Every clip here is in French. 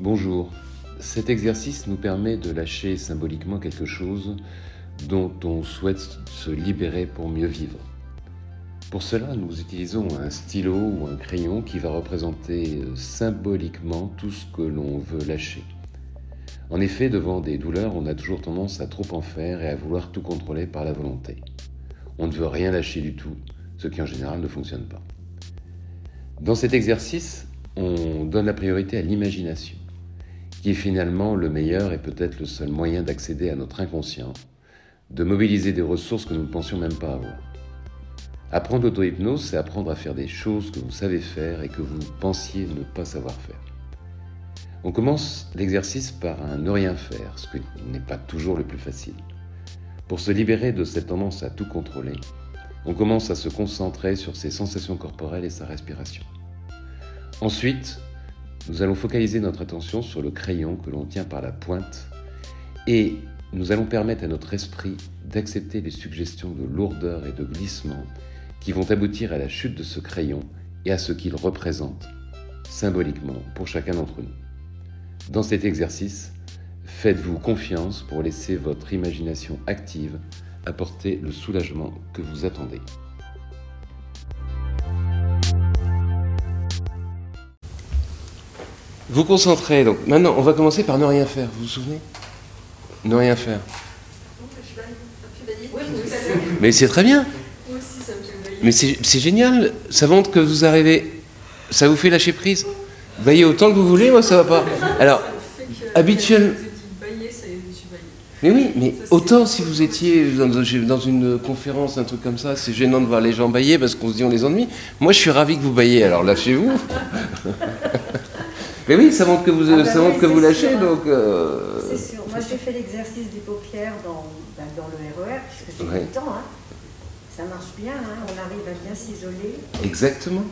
Bonjour. Cet exercice nous permet de lâcher symboliquement quelque chose dont on souhaite se libérer pour mieux vivre. Pour cela, nous utilisons un stylo ou un crayon qui va représenter symboliquement tout ce que l'on veut lâcher. En effet, devant des douleurs, on a toujours tendance à trop en faire et à vouloir tout contrôler par la volonté. On ne veut rien lâcher du tout, ce qui en général ne fonctionne pas. Dans cet exercice, on donne la priorité à l'imagination, qui est finalement le meilleur et peut-être le seul moyen d'accéder à notre inconscient, de mobiliser des ressources que nous ne pensions même pas avoir. Apprendre l'auto-hypnose, c'est apprendre à faire des choses que vous savez faire et que vous pensiez ne pas savoir faire. On commence l'exercice par un ne rien faire, ce qui n'est pas toujours le plus facile. Pour se libérer de cette tendance à tout contrôler, on commence à se concentrer sur ses sensations corporelles et sa respiration. Ensuite, nous allons focaliser notre attention sur le crayon que l'on tient par la pointe et nous allons permettre à notre esprit d'accepter les suggestions de lourdeur et de glissement qui vont aboutir à la chute de ce crayon et à ce qu'il représente symboliquement pour chacun d'entre nous. Dans cet exercice, faites-vous confiance pour laisser votre imagination active apporter le soulagement que vous attendez. Vous concentrez, donc maintenant on va commencer par ne rien faire, vous vous souvenez? Ne rien faire. Mais c'est très bien. Mais c'est génial, ça montre que vous arrivez, ça vous fait lâcher prise. Bailler autant que vous voulez, moi ça va pas. Alors, habituellement. Mais oui, mais autant si vous étiez dans une conférence, un truc comme ça, c'est gênant de voir les gens bailler parce qu'on se dit on les ennuie. Moi je suis ravi que vous baillez, alors lâchez-vous. mais oui, ça montre que vous, ah bah ça montre que vous lâchez, donc. Euh, c'est sûr. Moi j'ai fait l'exercice des paupières dans, bah, dans le RER, puisque c'est ouais. temps. Hein. Ça marche bien, hein. on arrive à bien s'isoler. Exactement.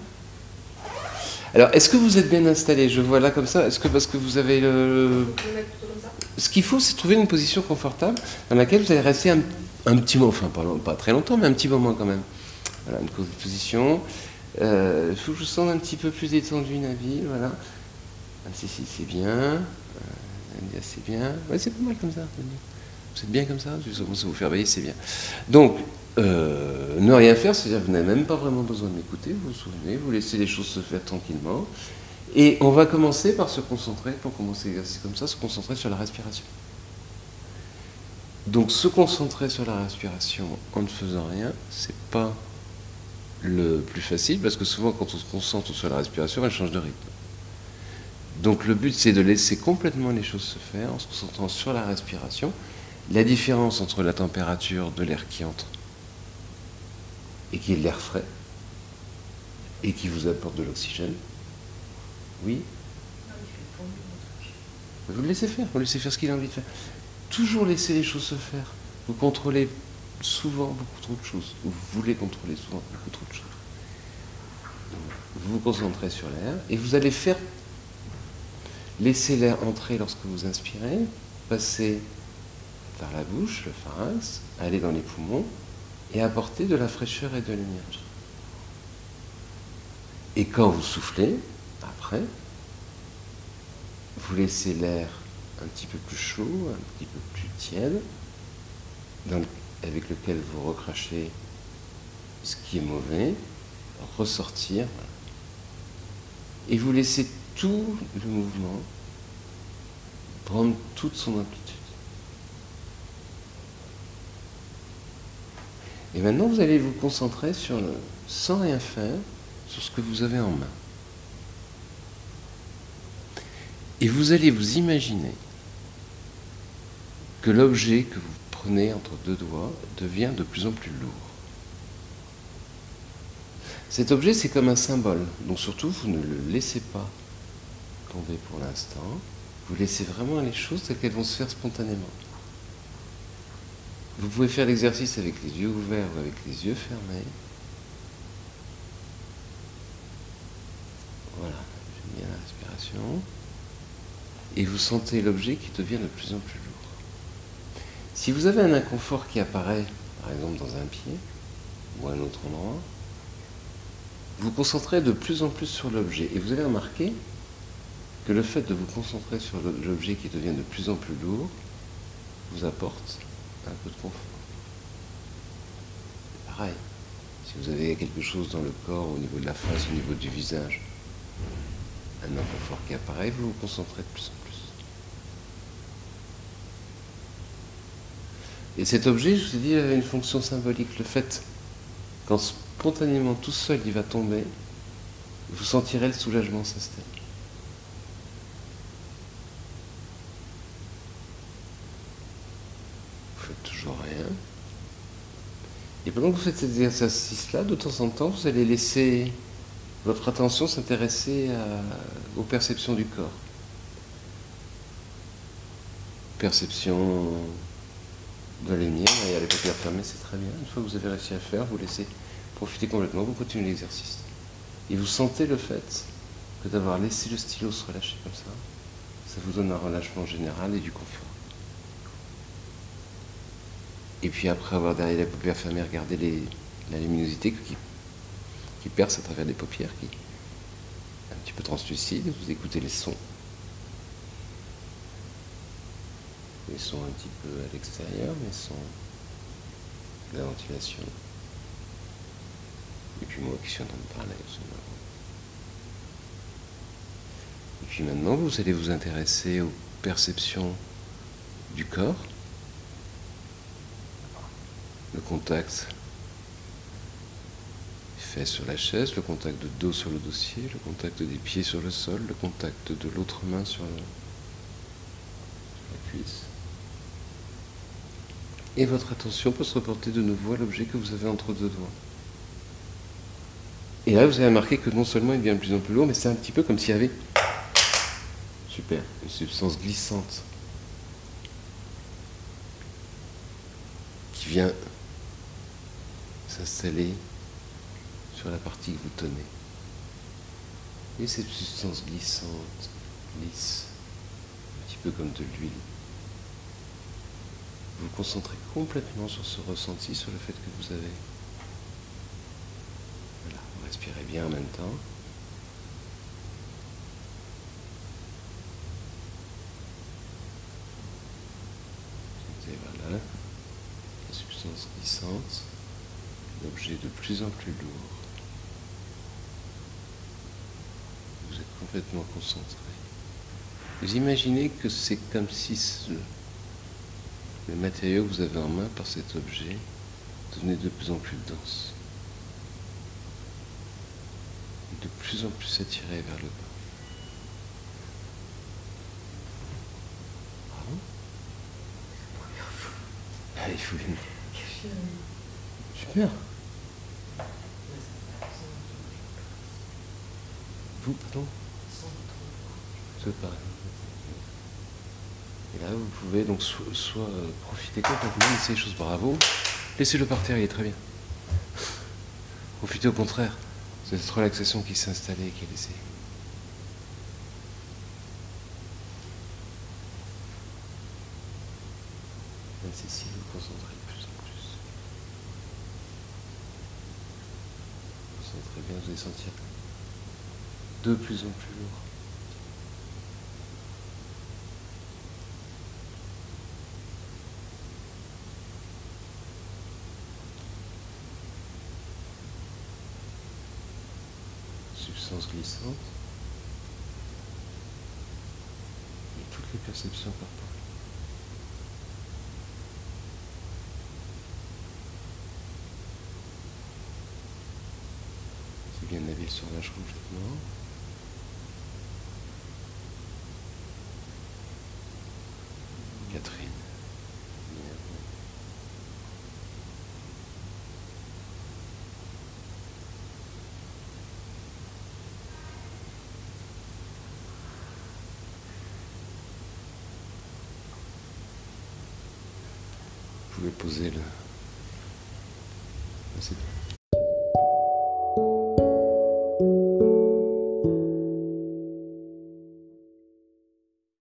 Alors, est-ce que vous êtes bien installé? Je vois là comme ça. Est-ce que parce que vous avez le. Ce qu'il faut, c'est trouver une position confortable dans laquelle vous allez rester un, petit moment, enfin pas, très longtemps, mais un petit moment quand même. Voilà, une position. Euh, il faut que je sente un petit peu plus détendu, Navi. Voilà. Ah, si, si, c'est bien. Euh, c'est bien. C'est pas mal comme ça. Vous êtes bien comme ça Je vais vous faire bailler, c'est bien. Donc, euh, ne rien faire, c'est-à-dire que vous n'avez même pas vraiment besoin de m'écouter, vous vous souvenez, vous laissez les choses se faire tranquillement. Et on va commencer par se concentrer, pour commencer l'exercice comme ça, se concentrer sur la respiration. Donc se concentrer sur la respiration en ne faisant rien, c'est pas le plus facile, parce que souvent quand on se concentre sur la respiration, elle change de rythme. Donc le but c'est de laisser complètement les choses se faire en se concentrant sur la respiration. La différence entre la température de l'air qui entre et qui est l'air frais et qui vous apporte de l'oxygène. Oui Vous le laissez faire, vous laissez faire ce qu'il a envie de faire. Toujours laisser les choses se faire. Vous contrôlez souvent beaucoup trop de choses. Vous voulez contrôler souvent beaucoup trop de choses. Vous vous concentrez sur l'air et vous allez faire laisser l'air entrer lorsque vous inspirez, passer par la bouche, le pharynx, aller dans les poumons, et apporter de la fraîcheur et de l'énergie. Et quand vous soufflez, après, vous laissez l'air un petit peu plus chaud, un petit peu plus tiède, avec lequel vous recrachez ce qui est mauvais, ressortir. Et vous laissez tout le mouvement prendre toute son amplitude. Et maintenant, vous allez vous concentrer sur sans rien faire, sur ce que vous avez en main. Et vous allez vous imaginer que l'objet que vous prenez entre deux doigts devient de plus en plus lourd. Cet objet, c'est comme un symbole. Donc surtout, vous ne le laissez pas tomber pour l'instant. Vous laissez vraiment les choses telles qu'elles vont se faire spontanément. Vous pouvez faire l'exercice avec les yeux ouverts ou avec les yeux fermés. Voilà, j'aime bien la respiration. Et vous sentez l'objet qui devient de plus en plus lourd. Si vous avez un inconfort qui apparaît, par exemple dans un pied ou un autre endroit, vous concentrez de plus en plus sur l'objet. Et vous allez remarquer que le fait de vous concentrer sur l'objet qui devient de plus en plus lourd vous apporte un peu de confort. Pareil, si vous avez quelque chose dans le corps, au niveau de la face, au niveau du visage, un inconfort qui apparaît, vous vous concentrez de plus en plus. Et cet objet, je vous ai dit, avait une fonction symbolique. Le fait, quand spontanément tout seul il va tomber, vous sentirez le soulagement s'installer. Vous faites toujours rien. Et pendant que vous faites cet exercice-là, de temps en temps, vous allez laisser votre attention s'intéresser aux perceptions du corps. Perception de la lumière, il y a les c'est très bien. Une fois que vous avez réussi à faire, vous laissez profiter complètement, vous continuez l'exercice. Et vous sentez le fait que d'avoir laissé le stylo se relâcher comme ça, ça vous donne un relâchement général et du confort. Et puis après avoir derrière les paupières fermées, regardez la luminosité qui, perce à travers les paupières, qui un petit peu translucide, vous écoutez les sons. Les sons un petit peu à l'extérieur, mais sons de la ventilation. Et puis moi qui suis en train de parler. Et puis maintenant, vous allez vous intéresser aux perceptions du corps, le contact fait sur la chaise, le contact de dos sur le dossier, le contact des pieds sur le sol, le contact de l'autre main sur, la cuisse. Et votre attention peut se reporter de nouveau à l'objet que vous avez entre deux doigts. Et là, vous avez remarqué que non seulement il devient de plus en plus lourd, mais c'est un petit peu comme s'il y avait, super, une substance glissante qui vient s'installer sur la partie que vous tenez. Et cette substance glissante, lisse, un petit peu comme de l'huile. Vous vous concentrez complètement sur ce ressenti, sur le fait que vous avez respirez bien en même temps. voilà, la substance glissante, l'objet de plus en plus lourd. Vous êtes complètement concentré. Vous imaginez que c'est comme si le matériau que vous avez en main par cet objet devenait de plus en plus dense. de plus en plus attiré vers le bas. Ah, il faut une... Super. Vous, pardon Vous. Et là, vous pouvez donc soit, euh, profiter complètement, laisser les choses bravo. Laissez-le par terre, il est très bien. Profitez au contraire cette relaxation qui s'est installée et qui est laissée. Même si vous concentrez de plus en plus. Concentrez bien, vous allez sentir de plus en plus lourd. substance glissante et toutes les perceptions corporelles. C'est bien la ville surlâche complètement. Catherine. pouvez poser le...